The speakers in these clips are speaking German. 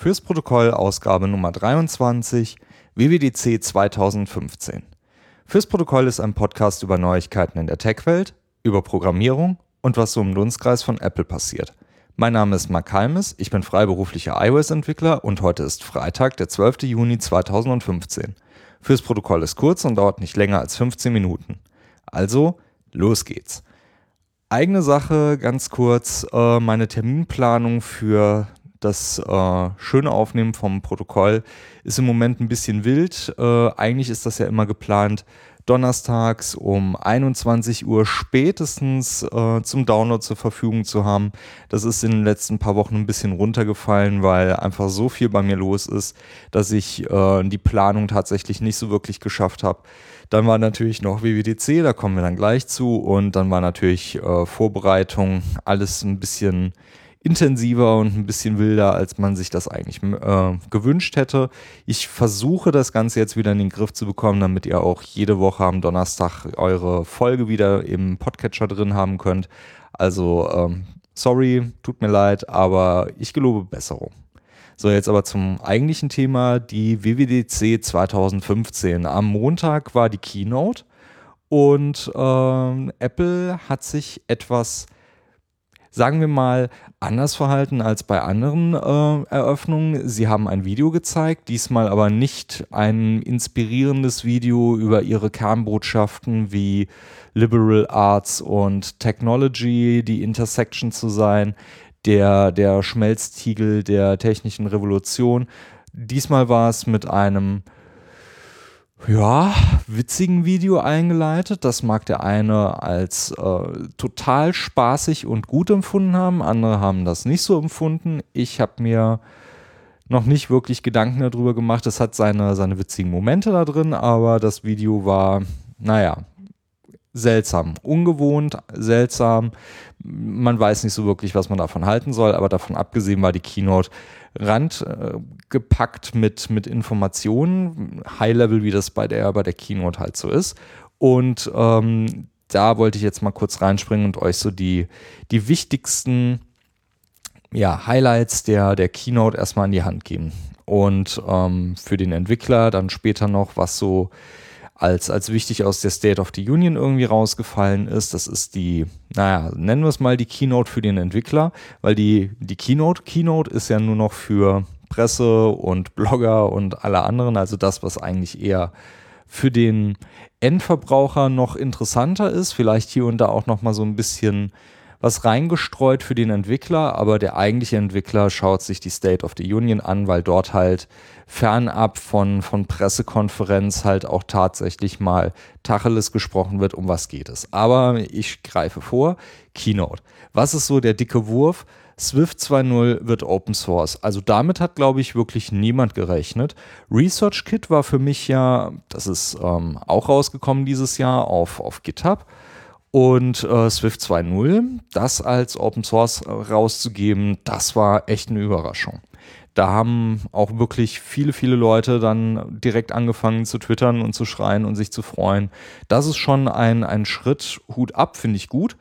Fürs Protokoll Ausgabe Nummer 23 WWDC 2015. Fürs Protokoll ist ein Podcast über Neuigkeiten in der Tech-Welt, über Programmierung und was so im Dunstkreis von Apple passiert. Mein Name ist Mark Halmes, ich bin freiberuflicher iOS-Entwickler und heute ist Freitag, der 12. Juni 2015. Fürs Protokoll ist kurz und dauert nicht länger als 15 Minuten. Also, los geht's. Eigene Sache, ganz kurz, äh, meine Terminplanung für das äh, schöne Aufnehmen vom Protokoll ist im Moment ein bisschen wild. Äh, eigentlich ist das ja immer geplant, donnerstags um 21 Uhr spätestens äh, zum Download zur Verfügung zu haben. Das ist in den letzten paar Wochen ein bisschen runtergefallen, weil einfach so viel bei mir los ist, dass ich äh, die Planung tatsächlich nicht so wirklich geschafft habe. Dann war natürlich noch WWDC, da kommen wir dann gleich zu. Und dann war natürlich äh, Vorbereitung, alles ein bisschen intensiver und ein bisschen wilder, als man sich das eigentlich äh, gewünscht hätte. Ich versuche das Ganze jetzt wieder in den Griff zu bekommen, damit ihr auch jede Woche am Donnerstag eure Folge wieder im Podcatcher drin haben könnt. Also, ähm, sorry, tut mir leid, aber ich gelobe Besserung. So, jetzt aber zum eigentlichen Thema, die WWDC 2015. Am Montag war die Keynote und ähm, Apple hat sich etwas sagen wir mal, anders verhalten als bei anderen äh, Eröffnungen. Sie haben ein Video gezeigt, diesmal aber nicht ein inspirierendes Video über ihre Kernbotschaften wie Liberal Arts und Technology, die Intersection zu sein, der, der Schmelztiegel der technischen Revolution. Diesmal war es mit einem ja, witzigen Video eingeleitet. Das mag der eine als äh, total spaßig und gut empfunden haben, andere haben das nicht so empfunden. Ich habe mir noch nicht wirklich Gedanken darüber gemacht. Es hat seine, seine witzigen Momente da drin, aber das Video war, naja, seltsam, ungewohnt, seltsam. Man weiß nicht so wirklich, was man davon halten soll, aber davon abgesehen war die Keynote randgepackt äh, mit, mit Informationen, High-Level, wie das bei der, bei der Keynote halt so ist. Und ähm, da wollte ich jetzt mal kurz reinspringen und euch so die, die wichtigsten ja, Highlights der, der Keynote erstmal in die Hand geben. Und ähm, für den Entwickler dann später noch, was so als, als wichtig aus der State of the Union irgendwie rausgefallen ist. Das ist die, naja, nennen wir es mal die Keynote für den Entwickler, weil die, die Keynote, Keynote ist ja nur noch für Presse und Blogger und alle anderen, also das, was eigentlich eher für den Endverbraucher noch interessanter ist, vielleicht hier und da auch noch mal so ein bisschen was reingestreut für den Entwickler, aber der eigentliche Entwickler schaut sich die State of the Union an, weil dort halt fernab von, von Pressekonferenz halt auch tatsächlich mal Tacheles gesprochen wird, um was geht es. Aber ich greife vor, Keynote. Was ist so der dicke Wurf? Swift 2.0 wird Open Source. Also damit hat, glaube ich, wirklich niemand gerechnet. ResearchKit war für mich ja, das ist ähm, auch rausgekommen dieses Jahr auf, auf GitHub. Und äh, Swift 2.0, das als Open Source rauszugeben, das war echt eine Überraschung. Da haben auch wirklich viele, viele Leute dann direkt angefangen zu twittern und zu schreien und sich zu freuen. Das ist schon ein, ein Schritt, Hut ab, finde ich gut.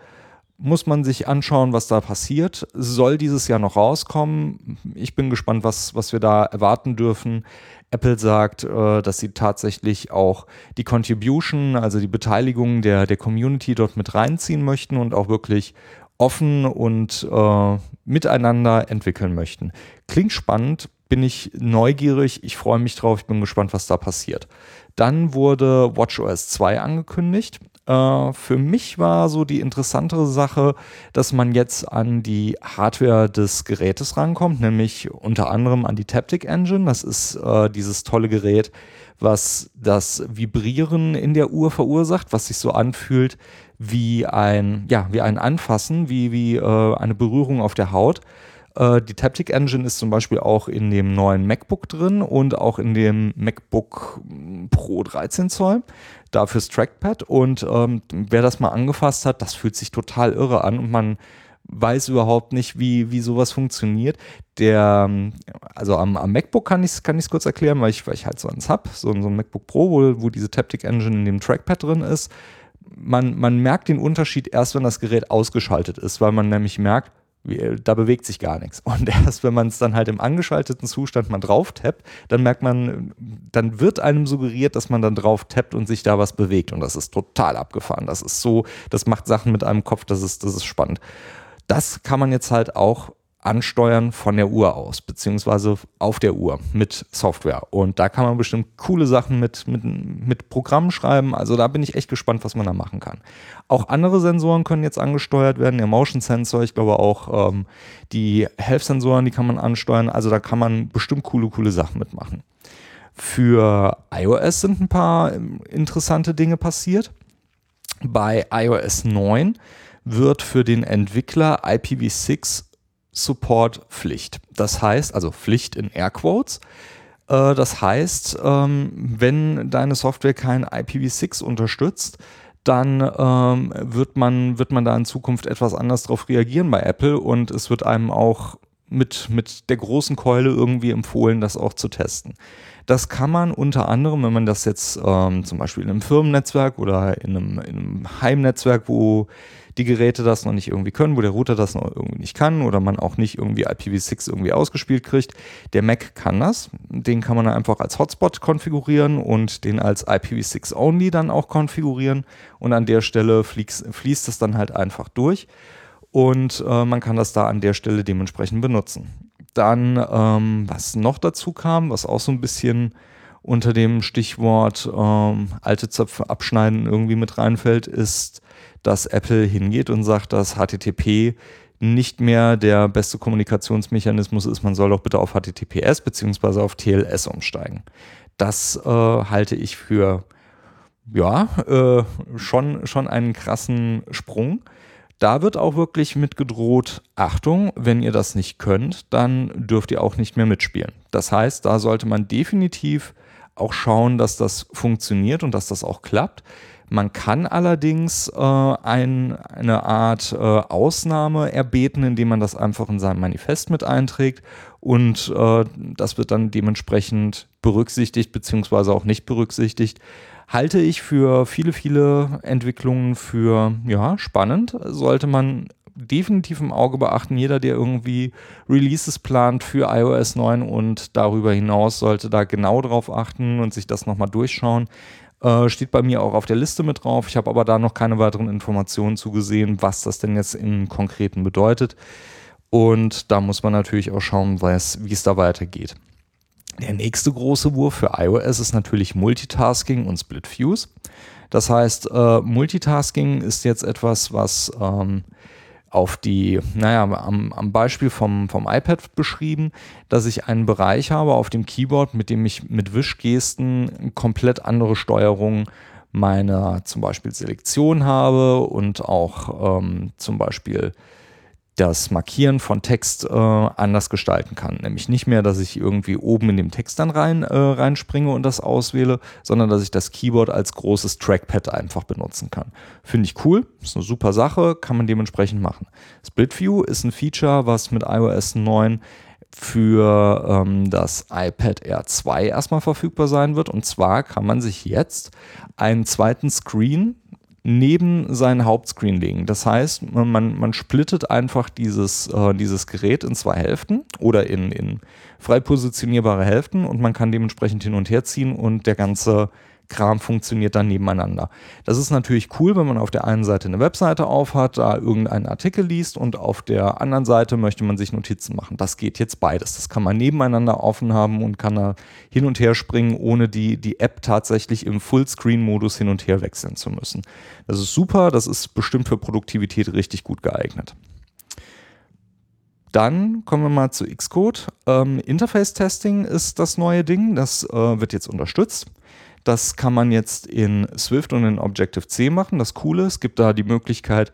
Muss man sich anschauen, was da passiert. Soll dieses Jahr noch rauskommen? Ich bin gespannt, was, was wir da erwarten dürfen. Apple sagt, äh, dass sie tatsächlich auch die Contribution, also die Beteiligung der, der Community dort mit reinziehen möchten und auch wirklich offen und äh, miteinander entwickeln möchten. Klingt spannend, bin ich neugierig, ich freue mich drauf, ich bin gespannt, was da passiert. Dann wurde WatchOS 2 angekündigt. Äh, für mich war so die interessantere Sache, dass man jetzt an die Hardware des Gerätes rankommt, nämlich unter anderem an die Taptic Engine. Das ist äh, dieses tolle Gerät, was das Vibrieren in der Uhr verursacht, was sich so anfühlt wie ein, ja, wie ein Anfassen, wie, wie äh, eine Berührung auf der Haut. Äh, die Taptic Engine ist zum Beispiel auch in dem neuen MacBook drin und auch in dem MacBook Pro 13 Zoll. Dafür das Trackpad. Und ähm, wer das mal angefasst hat, das fühlt sich total irre an und man weiß überhaupt nicht, wie, wie sowas funktioniert. Der, also am, am MacBook kann ich es kann kurz erklären, weil ich, weil ich halt so eins habe, so, so ein MacBook Pro, wo, wo diese Taptic Engine in dem Trackpad drin ist. Man, man merkt den Unterschied erst, wenn das Gerät ausgeschaltet ist, weil man nämlich merkt, da bewegt sich gar nichts. Und erst wenn man es dann halt im angeschalteten Zustand mal drauf tappt, dann merkt man, dann wird einem suggeriert, dass man dann drauf tappt und sich da was bewegt. Und das ist total abgefahren. Das ist so, das macht Sachen mit einem Kopf, das ist, das ist spannend. Das kann man jetzt halt auch ansteuern von der Uhr aus, beziehungsweise auf der Uhr mit Software. Und da kann man bestimmt coole Sachen mit, mit, mit Programmen schreiben. Also da bin ich echt gespannt, was man da machen kann. Auch andere Sensoren können jetzt angesteuert werden. Der Motion Sensor, ich glaube auch ähm, die Health-Sensoren, die kann man ansteuern. Also da kann man bestimmt coole, coole Sachen mitmachen. Für iOS sind ein paar ähm, interessante Dinge passiert. Bei iOS 9 wird für den Entwickler IPv6 Support Pflicht. Das heißt, also Pflicht in Airquotes. Äh, das heißt, ähm, wenn deine Software kein IPv6 unterstützt, dann ähm, wird, man, wird man da in Zukunft etwas anders darauf reagieren bei Apple und es wird einem auch mit, mit der großen Keule irgendwie empfohlen, das auch zu testen. Das kann man unter anderem, wenn man das jetzt ähm, zum Beispiel in einem Firmennetzwerk oder in einem, in einem Heimnetzwerk, wo die Geräte das noch nicht irgendwie können, wo der Router das noch irgendwie nicht kann oder man auch nicht irgendwie IPv6 irgendwie ausgespielt kriegt. Der Mac kann das. Den kann man einfach als Hotspot konfigurieren und den als IPv6 only dann auch konfigurieren. Und an der Stelle fließt, fließt es dann halt einfach durch. Und äh, man kann das da an der Stelle dementsprechend benutzen. Dann, ähm, was noch dazu kam, was auch so ein bisschen unter dem Stichwort ähm, alte Zöpfe abschneiden irgendwie mit reinfällt, ist dass Apple hingeht und sagt, dass HTTP nicht mehr der beste Kommunikationsmechanismus ist. Man soll doch bitte auf HTTPS bzw. auf TLS umsteigen. Das äh, halte ich für ja äh, schon, schon einen krassen Sprung. Da wird auch wirklich mit gedroht, Achtung, wenn ihr das nicht könnt, dann dürft ihr auch nicht mehr mitspielen. Das heißt, da sollte man definitiv auch schauen, dass das funktioniert und dass das auch klappt. Man kann allerdings äh, ein, eine Art äh, Ausnahme erbeten, indem man das einfach in seinem Manifest mit einträgt und äh, das wird dann dementsprechend berücksichtigt beziehungsweise auch nicht berücksichtigt. Halte ich für viele, viele Entwicklungen für ja, spannend. Sollte man definitiv im Auge beachten. Jeder, der irgendwie Releases plant für iOS 9 und darüber hinaus, sollte da genau drauf achten und sich das nochmal durchschauen. Äh, steht bei mir auch auf der Liste mit drauf. Ich habe aber da noch keine weiteren Informationen zugesehen, was das denn jetzt im Konkreten bedeutet. Und da muss man natürlich auch schauen, wie es da weitergeht. Der nächste große Wurf für iOS ist natürlich Multitasking und Split Views. Das heißt, äh, Multitasking ist jetzt etwas, was ähm, auf die, naja, am, am Beispiel vom, vom iPad beschrieben, dass ich einen Bereich habe auf dem Keyboard, mit dem ich mit Wischgesten komplett andere Steuerung meiner zum Beispiel Selektion habe und auch ähm, zum Beispiel das Markieren von Text äh, anders gestalten kann. Nämlich nicht mehr, dass ich irgendwie oben in dem Text dann rein, äh, reinspringe und das auswähle, sondern dass ich das Keyboard als großes Trackpad einfach benutzen kann. Finde ich cool, ist eine super Sache, kann man dementsprechend machen. Split View ist ein Feature, was mit iOS 9 für ähm, das iPad Air 2 erstmal verfügbar sein wird. Und zwar kann man sich jetzt einen zweiten Screen neben seinen Hauptscreen legen. Das heißt, man, man splittet einfach dieses, äh, dieses Gerät in zwei Hälften oder in, in frei positionierbare Hälften und man kann dementsprechend hin und her ziehen und der ganze Kram funktioniert dann nebeneinander. Das ist natürlich cool, wenn man auf der einen Seite eine Webseite aufhat, da irgendeinen Artikel liest und auf der anderen Seite möchte man sich Notizen machen. Das geht jetzt beides. Das kann man nebeneinander offen haben und kann da hin und her springen, ohne die, die App tatsächlich im Fullscreen-Modus hin und her wechseln zu müssen. Das ist super, das ist bestimmt für Produktivität richtig gut geeignet. Dann kommen wir mal zu Xcode. Ähm, Interface-Testing ist das neue Ding, das äh, wird jetzt unterstützt. Das kann man jetzt in Swift und in Objective-C machen. Das Coole, es gibt da die Möglichkeit,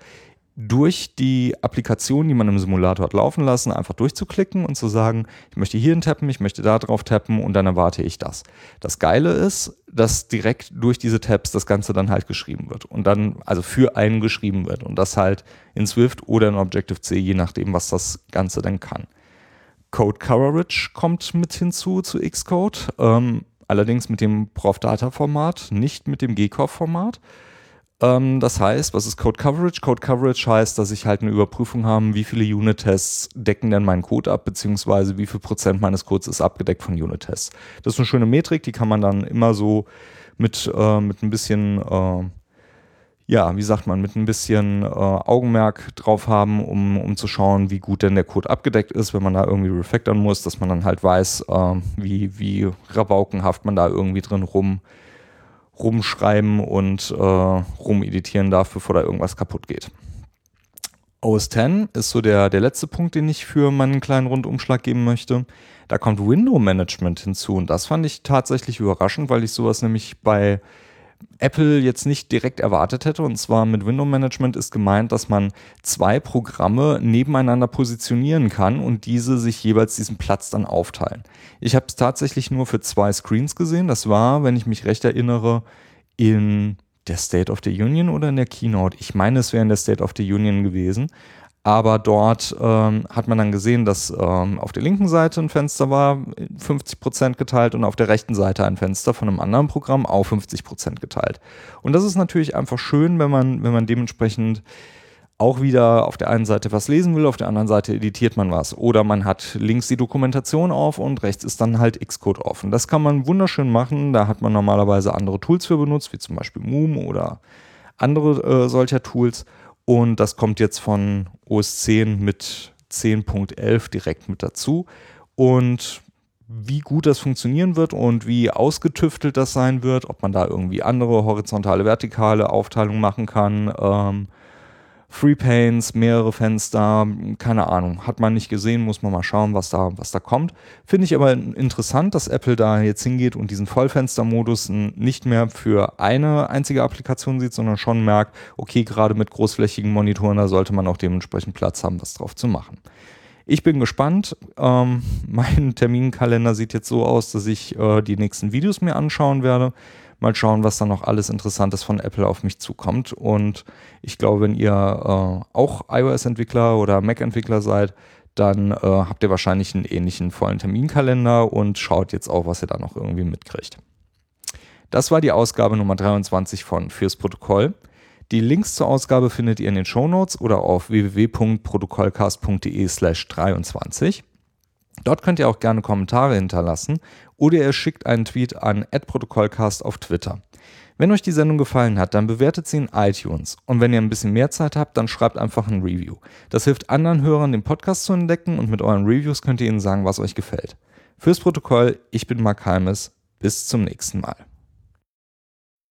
durch die Applikation, die man im Simulator hat laufen lassen, einfach durchzuklicken und zu sagen, ich möchte hierhin tappen, ich möchte da drauf tappen und dann erwarte ich das. Das Geile ist, dass direkt durch diese Tabs das Ganze dann halt geschrieben wird und dann, also für einen geschrieben wird und das halt in Swift oder in Objective-C, je nachdem, was das Ganze dann kann. Code Coverage kommt mit hinzu zu Xcode. Ähm, allerdings mit dem Prof-Data-Format, nicht mit dem GCOV-Format. Ähm, das heißt, was ist Code Coverage? Code Coverage heißt, dass ich halt eine Überprüfung habe, wie viele Unit-Tests decken denn meinen Code ab, beziehungsweise wie viel Prozent meines Codes ist abgedeckt von Unit-Tests. Das ist eine schöne Metrik, die kann man dann immer so mit, äh, mit ein bisschen, äh, ja, wie sagt man, mit ein bisschen äh, Augenmerk drauf haben, um, um zu schauen, wie gut denn der Code abgedeckt ist, wenn man da irgendwie refactoren muss, dass man dann halt weiß, äh, wie, wie rabaukenhaft man da irgendwie drin rum rumschreiben und äh, rumeditieren darf, bevor da irgendwas kaputt geht. OS X ist so der, der letzte Punkt, den ich für meinen kleinen Rundumschlag geben möchte. Da kommt Window Management hinzu und das fand ich tatsächlich überraschend, weil ich sowas nämlich bei Apple jetzt nicht direkt erwartet hätte. Und zwar mit Window Management ist gemeint, dass man zwei Programme nebeneinander positionieren kann und diese sich jeweils diesen Platz dann aufteilen. Ich habe es tatsächlich nur für zwei Screens gesehen. Das war, wenn ich mich recht erinnere, in der State of the Union oder in der Keynote. Ich meine, es wäre in der State of the Union gewesen. Aber dort ähm, hat man dann gesehen, dass ähm, auf der linken Seite ein Fenster war, 50% geteilt und auf der rechten Seite ein Fenster von einem anderen Programm auch 50% geteilt. Und das ist natürlich einfach schön, wenn man, wenn man dementsprechend auch wieder auf der einen Seite was lesen will, auf der anderen Seite editiert man was. Oder man hat links die Dokumentation auf und rechts ist dann halt Xcode offen. Das kann man wunderschön machen. Da hat man normalerweise andere Tools für benutzt, wie zum Beispiel Moom oder andere äh, solcher Tools. Und das kommt jetzt von OS 10 mit 10.11 direkt mit dazu. Und wie gut das funktionieren wird und wie ausgetüftelt das sein wird, ob man da irgendwie andere horizontale, vertikale Aufteilungen machen kann, ähm, Free Panes, mehrere Fenster, keine Ahnung, hat man nicht gesehen, muss man mal schauen, was da, was da kommt. Finde ich aber interessant, dass Apple da jetzt hingeht und diesen Vollfenstermodus nicht mehr für eine einzige Applikation sieht, sondern schon merkt, okay, gerade mit großflächigen Monitoren, da sollte man auch dementsprechend Platz haben, was drauf zu machen. Ich bin gespannt. Ähm, mein Terminkalender sieht jetzt so aus, dass ich äh, die nächsten Videos mir anschauen werde mal schauen, was da noch alles Interessantes von Apple auf mich zukommt. Und ich glaube, wenn ihr äh, auch iOS-Entwickler oder Mac-Entwickler seid, dann äh, habt ihr wahrscheinlich einen ähnlichen vollen Terminkalender und schaut jetzt auch, was ihr da noch irgendwie mitkriegt. Das war die Ausgabe Nummer 23 von Fürs Protokoll. Die Links zur Ausgabe findet ihr in den Shownotes oder auf www.protokollcast.de slash 23. Dort könnt ihr auch gerne Kommentare hinterlassen oder ihr schickt einen Tweet an @protokollcast auf Twitter. Wenn euch die Sendung gefallen hat, dann bewertet sie in iTunes. Und wenn ihr ein bisschen mehr Zeit habt, dann schreibt einfach ein Review. Das hilft anderen Hörern, den Podcast zu entdecken und mit euren Reviews könnt ihr ihnen sagen, was euch gefällt. Fürs Protokoll, ich bin Mark Halmes. Bis zum nächsten Mal.